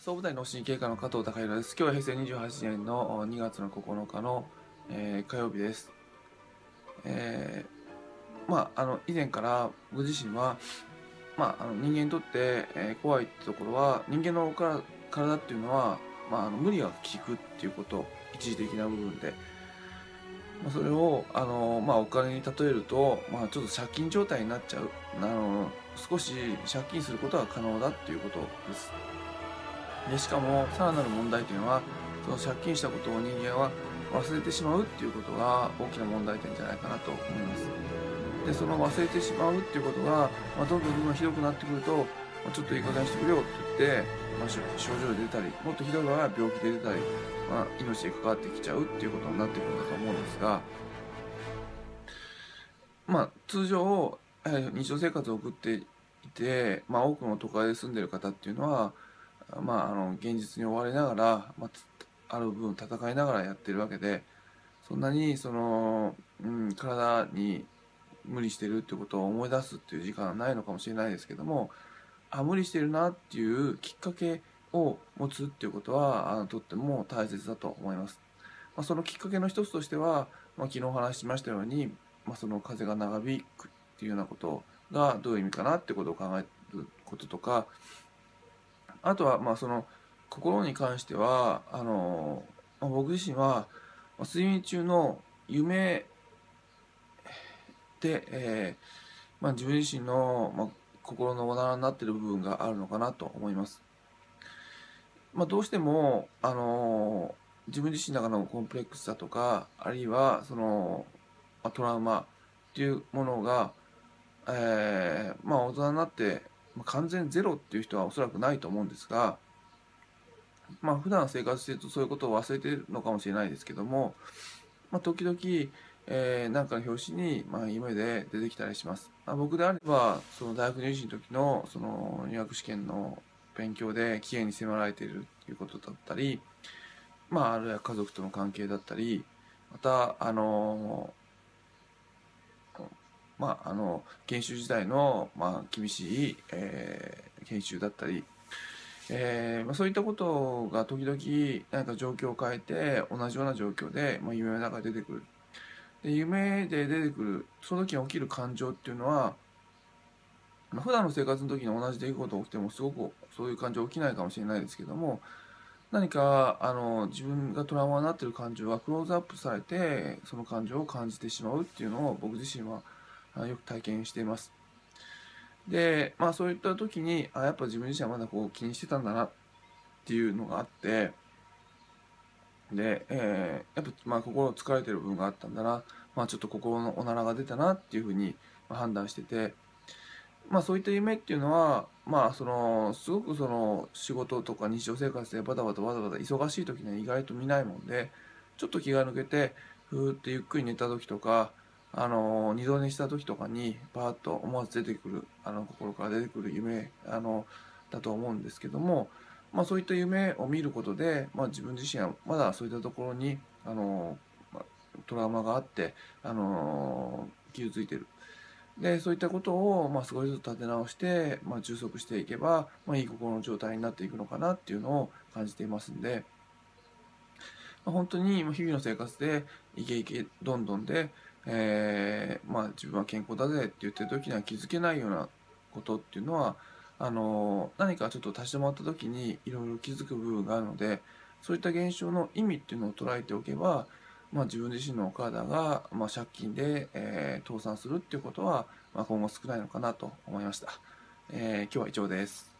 総務大脳神経科の加藤孝弘です。今日は平成28年の2月の9日の、えー火曜日です。えーまあ、あの、以前から僕自身は、まあ、あの人間にとって、えー怖いってところは、人間のから体っていうのは、まあ、あの無理が効くっていうこと、一時的な部分で。まあ、それを、あの、まあ、お金に例えると、まあ、ちょっと借金状態になっちゃう。あの、少し借金することは可能だっていうことです。でしかもさらなる問題というのはその借金したことを人間は忘れてしまうっていうことが大きな問題点じゃないかなと思います。でその忘れてしまうっていうことが、まあ、どんどんどんどんひどくなってくると、まあ、ちょっといい加減してくれよって言って、まあ、症状で出たりもっとひどい場合は病気で出たり、まあ、命に関わってきちゃうっていうことになってくるんだと思うんですがまあ通常、え日常生活を送っていて、まあ、多くの都会で住んでる方っていうのはまあ、あの現実に追われながら、まあ、ある部分戦いながらやってるわけでそんなにその、うん、体に無理してるってことを思い出すっていう時間はないのかもしれないですけどもあ無理してるなっていうきっかけを持つっていうことはあのとっても大切だと思います。まあ、そのきっかけの一つとしては、まあ、昨日お話ししましたように、まあ、その風が長引くっていうようなことがどういう意味かなってことを考えることとかあとはまあその心に関してはあの、まあ、僕自身はまあ睡眠中の夢で、えーまあ、自分自身の、まあ、心のおならになっている部分があるのかなと思います。まあ、どうしてもあの自分自身の中のコンプレックスだとかあるいはその、まあ、トラウマっていうものが、えーまあ、大人になってまあ完全ゼロっていう人はおそらくないと思うんですが、まあ普段生活してるとそういうことを忘れてるのかもしれないですけども、まあ、時々、えーなんかの表紙に、まあ、夢で出てきたりします。まあ、僕であればその大学入試の時のその入学試験の勉強で期限に迫られているっていうことだったり、まあ、あるいは家族との関係だったりまたあのまあ、あの研修時代の、まあ、厳しい、えー研修だったり、えーまあ、そういったことが時々何か状況を変えて同じような状況で、まあ、夢の中で出てくる。で夢で出てくるその時に起きる感情っていうのは、まあ、普段の生活の時に同じ出来事が起きてもすごくそういう感情起きないかもしれないですけども何かあの自分がトラウマになってる感情がクローズアップされてその感情を感じてしまうっていうのを僕自身はよく体験しています。で、まあそういった時に、あ、やっぱ自分自身はまだこう気にしてたんだなっていうのがあって、で、えーやっぱまあ心疲れてる部分があったんだな、まあちょっと心のおならが出たなっていうふうに判断してて、まあそういった夢っていうのは、まあその、すごくその仕事とか日常生活でバタバタバタバタ忙しい時には意外と見ないもんで、ちょっと気が抜けて、ふーってゆっくり寝た時とか、あの二度寝した時とかにパーッと思わず出てくるあの心から出てくる夢あのだと思うんですけども、まあ、そういった夢を見ることで、まあ、自分自身はまだそういったところにあの、トラウマがあってあの傷ついてる。でそういったことを、まあ、少しずつ立て直して、まあ、充足していけば、まあ、いい心の状態になっていくのかなっていうのを感じていますんで、まあ、本当に日々の生活でイケイケどんどんでえーまあ、自分は健康だぜって言ってる時には気づけないようなことっていうのはあの何かちょっと立ち止まった時にいろいろ気づく部分があるのでそういった現象の意味っていうのを捉えておけば、まあ、自分自身のお体が、まあ、借金で、えー倒産するっていうことは、まあ、今後少ないのかなと思いました、えー今日は以上です。